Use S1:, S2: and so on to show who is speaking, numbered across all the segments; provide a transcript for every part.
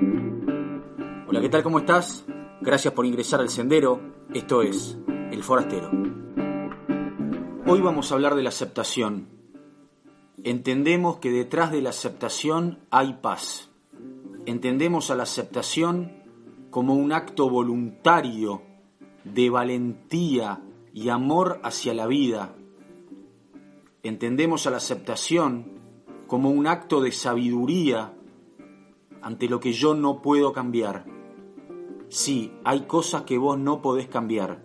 S1: Hola, ¿qué tal? ¿Cómo estás? Gracias por ingresar al sendero. Esto es El Forastero. Hoy vamos a hablar de la aceptación. Entendemos que detrás de la aceptación hay paz. Entendemos a la aceptación como un acto voluntario de valentía y amor hacia la vida. Entendemos a la aceptación como un acto de sabiduría ante lo que yo no puedo cambiar. Sí, hay cosas que vos no podés cambiar,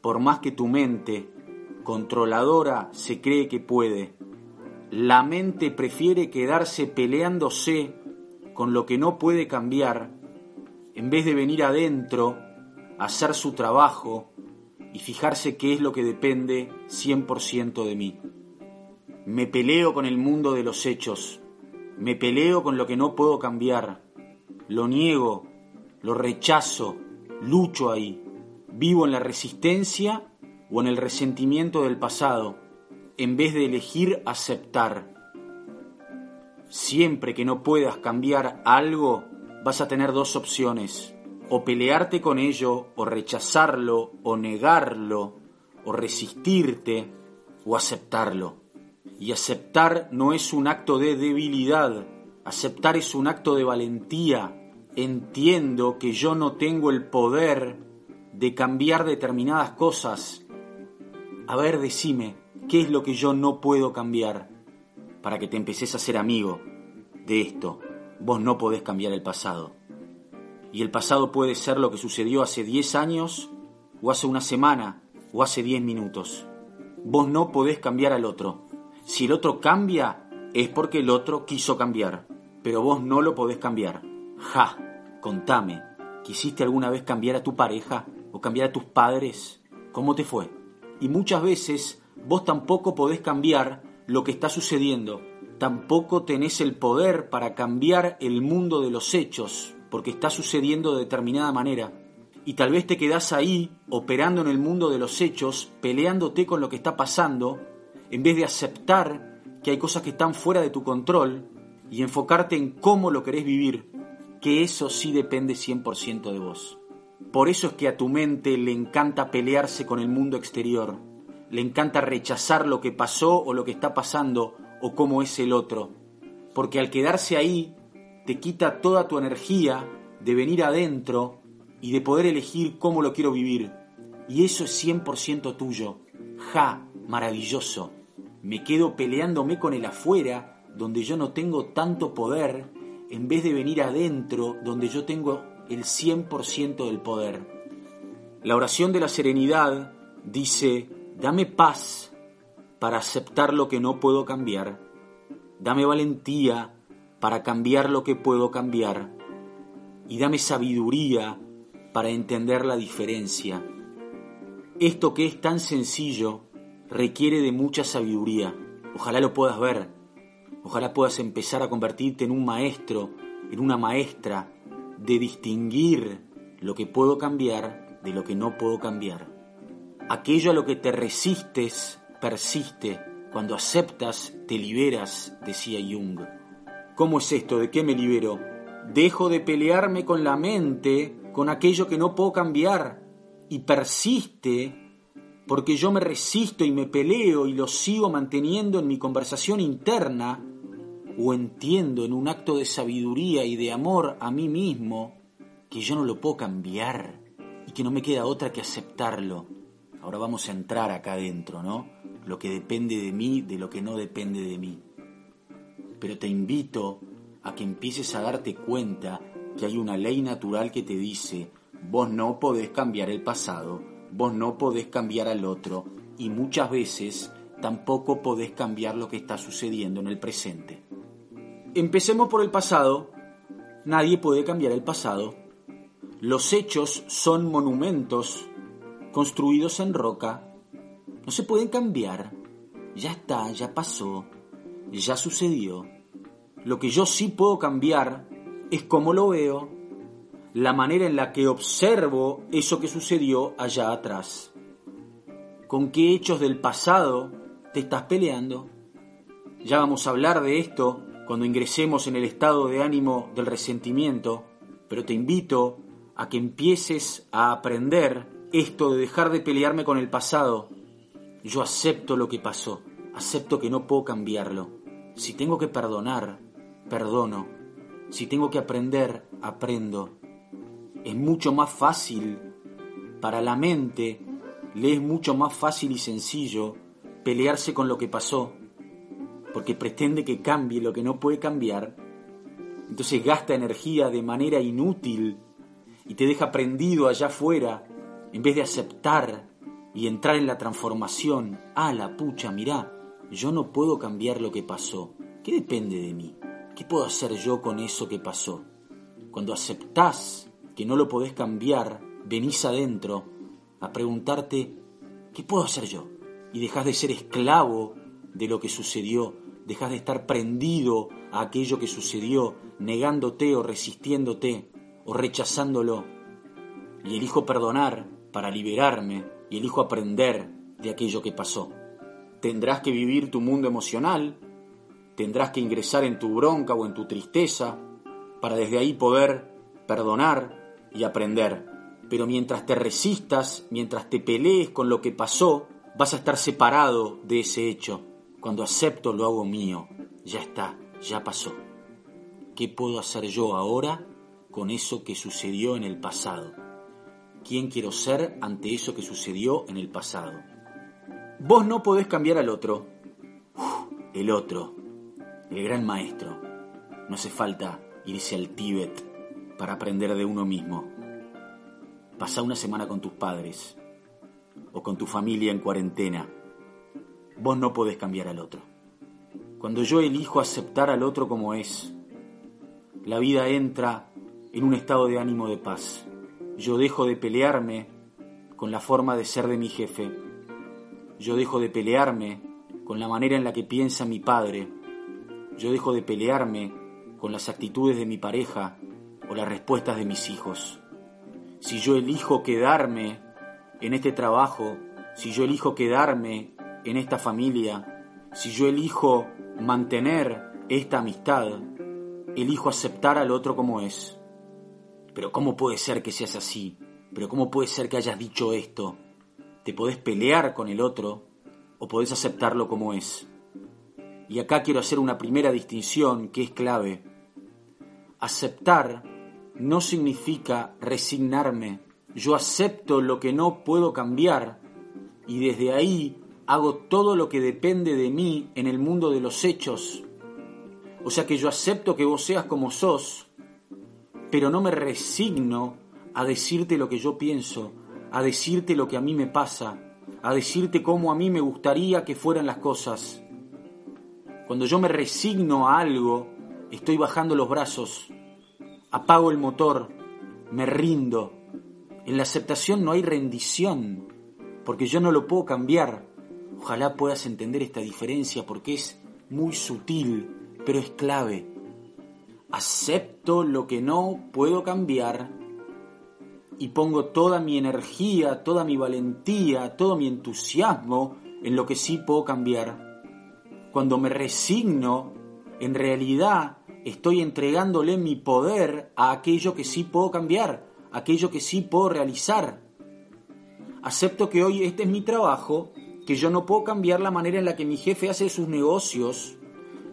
S1: por más que tu mente controladora se cree que puede. La mente prefiere quedarse peleándose con lo que no puede cambiar, en vez de venir adentro, hacer su trabajo y fijarse qué es lo que depende 100% de mí. Me peleo con el mundo de los hechos, me peleo con lo que no puedo cambiar, lo niego, lo rechazo, lucho ahí, vivo en la resistencia o en el resentimiento del pasado, en vez de elegir aceptar. Siempre que no puedas cambiar algo, vas a tener dos opciones, o pelearte con ello, o rechazarlo, o negarlo, o resistirte, o aceptarlo. Y aceptar no es un acto de debilidad, aceptar es un acto de valentía. Entiendo que yo no tengo el poder de cambiar determinadas cosas. A ver, decime, ¿qué es lo que yo no puedo cambiar? Para que te empeces a ser amigo de esto. Vos no podés cambiar el pasado. Y el pasado puede ser lo que sucedió hace 10 años, o hace una semana, o hace 10 minutos. Vos no podés cambiar al otro. Si el otro cambia, es porque el otro quiso cambiar, pero vos no lo podés cambiar. Ja, contame, ¿quisiste alguna vez cambiar a tu pareja o cambiar a tus padres? ¿Cómo te fue? Y muchas veces vos tampoco podés cambiar lo que está sucediendo, tampoco tenés el poder para cambiar el mundo de los hechos, porque está sucediendo de determinada manera. Y tal vez te quedás ahí, operando en el mundo de los hechos, peleándote con lo que está pasando, en vez de aceptar que hay cosas que están fuera de tu control y enfocarte en cómo lo querés vivir, que eso sí depende 100% de vos. Por eso es que a tu mente le encanta pelearse con el mundo exterior, le encanta rechazar lo que pasó o lo que está pasando o cómo es el otro, porque al quedarse ahí te quita toda tu energía de venir adentro y de poder elegir cómo lo quiero vivir. Y eso es 100% tuyo. Ja, maravilloso me quedo peleándome con el afuera, donde yo no tengo tanto poder, en vez de venir adentro, donde yo tengo el 100% del poder. La oración de la serenidad dice, dame paz para aceptar lo que no puedo cambiar, dame valentía para cambiar lo que puedo cambiar, y dame sabiduría para entender la diferencia. Esto que es tan sencillo requiere de mucha sabiduría. Ojalá lo puedas ver. Ojalá puedas empezar a convertirte en un maestro, en una maestra, de distinguir lo que puedo cambiar de lo que no puedo cambiar. Aquello a lo que te resistes persiste. Cuando aceptas, te liberas, decía Jung. ¿Cómo es esto? ¿De qué me libero? Dejo de pelearme con la mente, con aquello que no puedo cambiar, y persiste porque yo me resisto y me peleo y lo sigo manteniendo en mi conversación interna, o entiendo en un acto de sabiduría y de amor a mí mismo que yo no lo puedo cambiar y que no me queda otra que aceptarlo. Ahora vamos a entrar acá adentro, ¿no? Lo que depende de mí, de lo que no depende de mí. Pero te invito a que empieces a darte cuenta que hay una ley natural que te dice, vos no podés cambiar el pasado, vos no podés cambiar al otro y muchas veces tampoco podés cambiar lo que está sucediendo en el presente. Empecemos por el pasado. Nadie puede cambiar el pasado. Los hechos son monumentos construidos en roca. No se pueden cambiar. Ya está, ya pasó, ya sucedió. Lo que yo sí puedo cambiar es cómo lo veo, la manera en la que observo eso que sucedió allá atrás. ¿Con qué hechos del pasado te estás peleando? Ya vamos a hablar de esto cuando ingresemos en el estado de ánimo del resentimiento, pero te invito a que empieces a aprender esto de dejar de pelearme con el pasado. Yo acepto lo que pasó, acepto que no puedo cambiarlo. Si tengo que perdonar, perdono. Si tengo que aprender, aprendo. Es mucho más fácil para la mente, le es mucho más fácil y sencillo pelearse con lo que pasó, porque pretende que cambie lo que no puede cambiar. Entonces gasta energía de manera inútil y te deja prendido allá afuera en vez de aceptar y entrar en la transformación. Ah, la pucha, mirá, yo no puedo cambiar lo que pasó. ¿Qué depende de mí? ¿Qué puedo hacer yo con eso que pasó? Cuando aceptás que no lo podés cambiar, venís adentro a preguntarte, ¿qué puedo hacer yo? Y dejás de ser esclavo de lo que sucedió, dejás de estar prendido a aquello que sucedió, negándote o resistiéndote o rechazándolo. Y elijo perdonar para liberarme y elijo aprender de aquello que pasó. Tendrás que vivir tu mundo emocional, tendrás que ingresar en tu bronca o en tu tristeza para desde ahí poder perdonar y aprender. Pero mientras te resistas, mientras te pelees con lo que pasó, vas a estar separado de ese hecho. Cuando acepto lo hago mío. Ya está, ya pasó. ¿Qué puedo hacer yo ahora con eso que sucedió en el pasado? ¿Quién quiero ser ante eso que sucedió en el pasado? Vos no podés cambiar al otro. el otro, el gran maestro. No hace falta irse al Tíbet para aprender de uno mismo. Pasa una semana con tus padres o con tu familia en cuarentena. Vos no podés cambiar al otro. Cuando yo elijo aceptar al otro como es, la vida entra en un estado de ánimo de paz. Yo dejo de pelearme con la forma de ser de mi jefe. Yo dejo de pelearme con la manera en la que piensa mi padre. Yo dejo de pelearme con las actitudes de mi pareja o las respuestas de mis hijos. Si yo elijo quedarme en este trabajo, si yo elijo quedarme en esta familia, si yo elijo mantener esta amistad, elijo aceptar al otro como es. Pero ¿cómo puede ser que seas así? Pero ¿cómo puede ser que hayas dicho esto? Te podés pelear con el otro o podés aceptarlo como es. Y acá quiero hacer una primera distinción que es clave. Aceptar no significa resignarme. Yo acepto lo que no puedo cambiar y desde ahí hago todo lo que depende de mí en el mundo de los hechos. O sea que yo acepto que vos seas como sos, pero no me resigno a decirte lo que yo pienso, a decirte lo que a mí me pasa, a decirte cómo a mí me gustaría que fueran las cosas. Cuando yo me resigno a algo, estoy bajando los brazos, apago el motor, me rindo. En la aceptación no hay rendición, porque yo no lo puedo cambiar. Ojalá puedas entender esta diferencia porque es muy sutil, pero es clave. Acepto lo que no puedo cambiar y pongo toda mi energía, toda mi valentía, todo mi entusiasmo en lo que sí puedo cambiar. Cuando me resigno, en realidad estoy entregándole mi poder a aquello que sí puedo cambiar, aquello que sí puedo realizar. Acepto que hoy este es mi trabajo, que yo no puedo cambiar la manera en la que mi jefe hace sus negocios,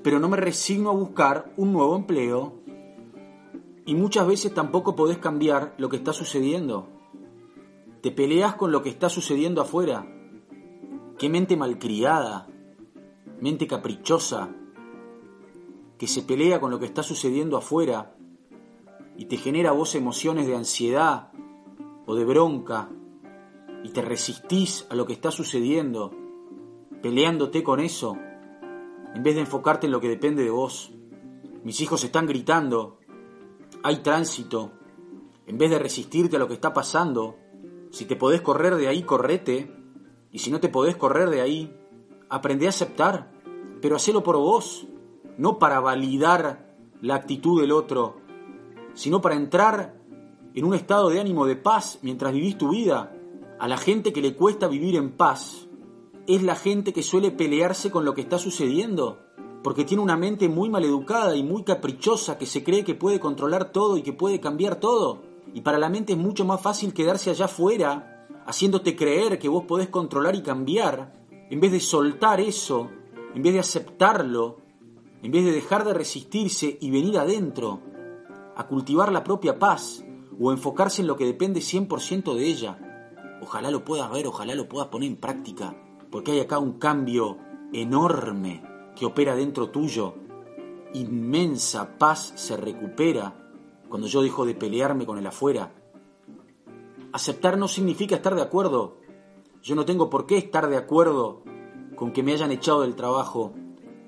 S1: pero no me resigno a buscar un nuevo empleo. Y muchas veces tampoco podés cambiar lo que está sucediendo. Te peleas con lo que está sucediendo afuera. Qué mente malcriada, mente caprichosa, que se pelea con lo que está sucediendo afuera y te genera vos emociones de ansiedad o de bronca y te resistís a lo que está sucediendo, peleándote con eso, en vez de enfocarte en lo que depende de vos. Mis hijos están gritando, hay tránsito, en vez de resistirte a lo que está pasando, si te podés correr de ahí, correte, y si no te podés correr de ahí, aprende a aceptar, pero hacelo por vos, no para validar la actitud del otro, sino para entrar en un estado de ánimo de paz mientras vivís tu vida. A la gente que le cuesta vivir en paz es la gente que suele pelearse con lo que está sucediendo. porque tiene una mente muy maleducada y muy caprichosa que se cree que puede controlar todo y que puede cambiar todo. Y para la mente es mucho más fácil quedarse allá afuera, haciéndote creer que vos podés controlar y cambiar, en vez de soltar eso, en vez de aceptarlo, en vez de dejar de resistirse y venir adentro, a cultivar la propia paz o enfocarse en lo que depende 100% de ella. Ojalá lo puedas ver, ojalá lo puedas poner en práctica, porque hay acá un cambio enorme que opera dentro tuyo. Inmensa paz se recupera cuando yo dejo de pelearme con el afuera. Aceptar no significa estar de acuerdo. Yo no tengo por qué estar de acuerdo con que me hayan echado del trabajo.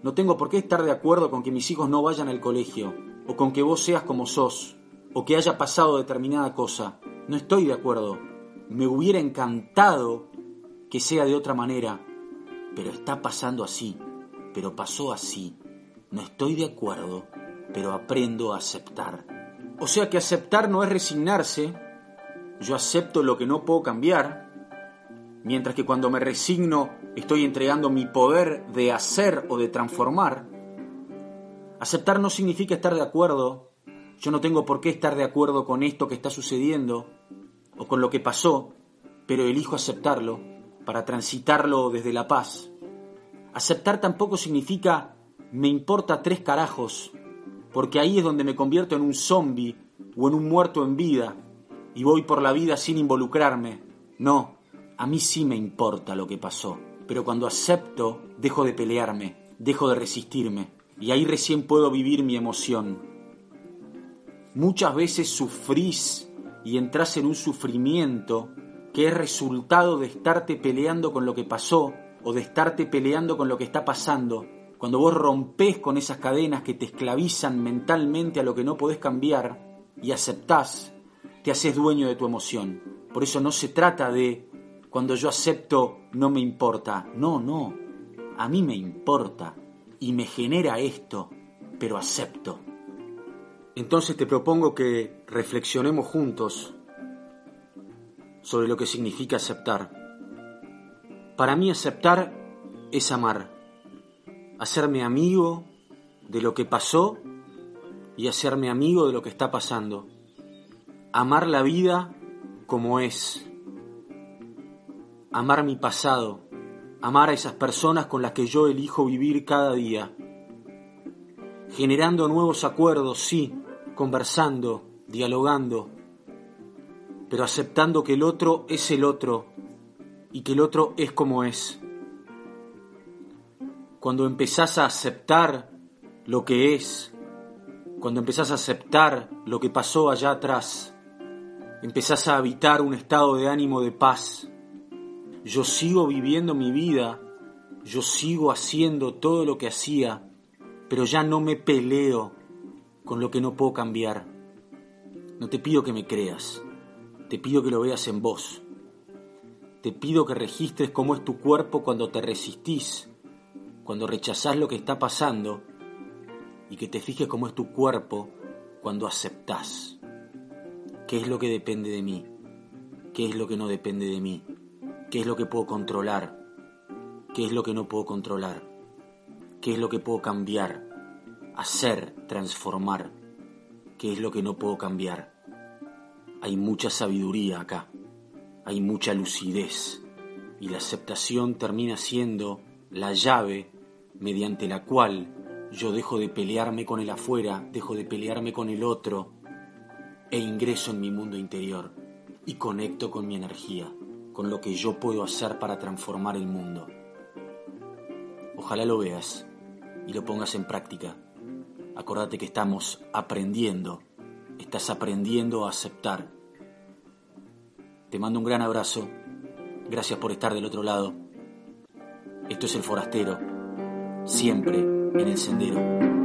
S1: No tengo por qué estar de acuerdo con que mis hijos no vayan al colegio, o con que vos seas como sos, o que haya pasado determinada cosa. No estoy de acuerdo. Me hubiera encantado que sea de otra manera, pero está pasando así, pero pasó así. No estoy de acuerdo, pero aprendo a aceptar. O sea que aceptar no es resignarse, yo acepto lo que no puedo cambiar, mientras que cuando me resigno estoy entregando mi poder de hacer o de transformar. Aceptar no significa estar de acuerdo, yo no tengo por qué estar de acuerdo con esto que está sucediendo o con lo que pasó, pero elijo aceptarlo para transitarlo desde la paz. Aceptar tampoco significa me importa tres carajos, porque ahí es donde me convierto en un zombie o en un muerto en vida y voy por la vida sin involucrarme. No, a mí sí me importa lo que pasó, pero cuando acepto, dejo de pelearme, dejo de resistirme, y ahí recién puedo vivir mi emoción. Muchas veces sufrís y entras en un sufrimiento que es resultado de estarte peleando con lo que pasó o de estarte peleando con lo que está pasando. Cuando vos rompés con esas cadenas que te esclavizan mentalmente a lo que no podés cambiar y aceptás, te haces dueño de tu emoción. Por eso no se trata de cuando yo acepto no me importa. No, no. A mí me importa y me genera esto, pero acepto. Entonces te propongo que reflexionemos juntos sobre lo que significa aceptar. Para mí aceptar es amar, hacerme amigo de lo que pasó y hacerme amigo de lo que está pasando. Amar la vida como es. Amar mi pasado. Amar a esas personas con las que yo elijo vivir cada día. Generando nuevos acuerdos, sí, conversando, dialogando, pero aceptando que el otro es el otro y que el otro es como es. Cuando empezás a aceptar lo que es, cuando empezás a aceptar lo que pasó allá atrás, empezás a habitar un estado de ánimo de paz. Yo sigo viviendo mi vida, yo sigo haciendo todo lo que hacía, pero ya no me peleo con lo que no puedo cambiar. No te pido que me creas, te pido que lo veas en vos. Te pido que registres cómo es tu cuerpo cuando te resistís, cuando rechazás lo que está pasando, y que te fijes cómo es tu cuerpo cuando aceptás. ¿Qué es lo que depende de mí? ¿Qué es lo que no depende de mí? ¿Qué es lo que puedo controlar? ¿Qué es lo que no puedo controlar? ¿Qué es lo que puedo cambiar? Hacer, transformar. ¿Qué es lo que no puedo cambiar? Hay mucha sabiduría acá, hay mucha lucidez y la aceptación termina siendo la llave mediante la cual yo dejo de pelearme con el afuera, dejo de pelearme con el otro e ingreso en mi mundo interior y conecto con mi energía, con lo que yo puedo hacer para transformar el mundo. Ojalá lo veas y lo pongas en práctica. Acordate que estamos aprendiendo estás aprendiendo a aceptar. Te mando un gran abrazo. Gracias por estar del otro lado. Esto es el forastero, siempre en el sendero.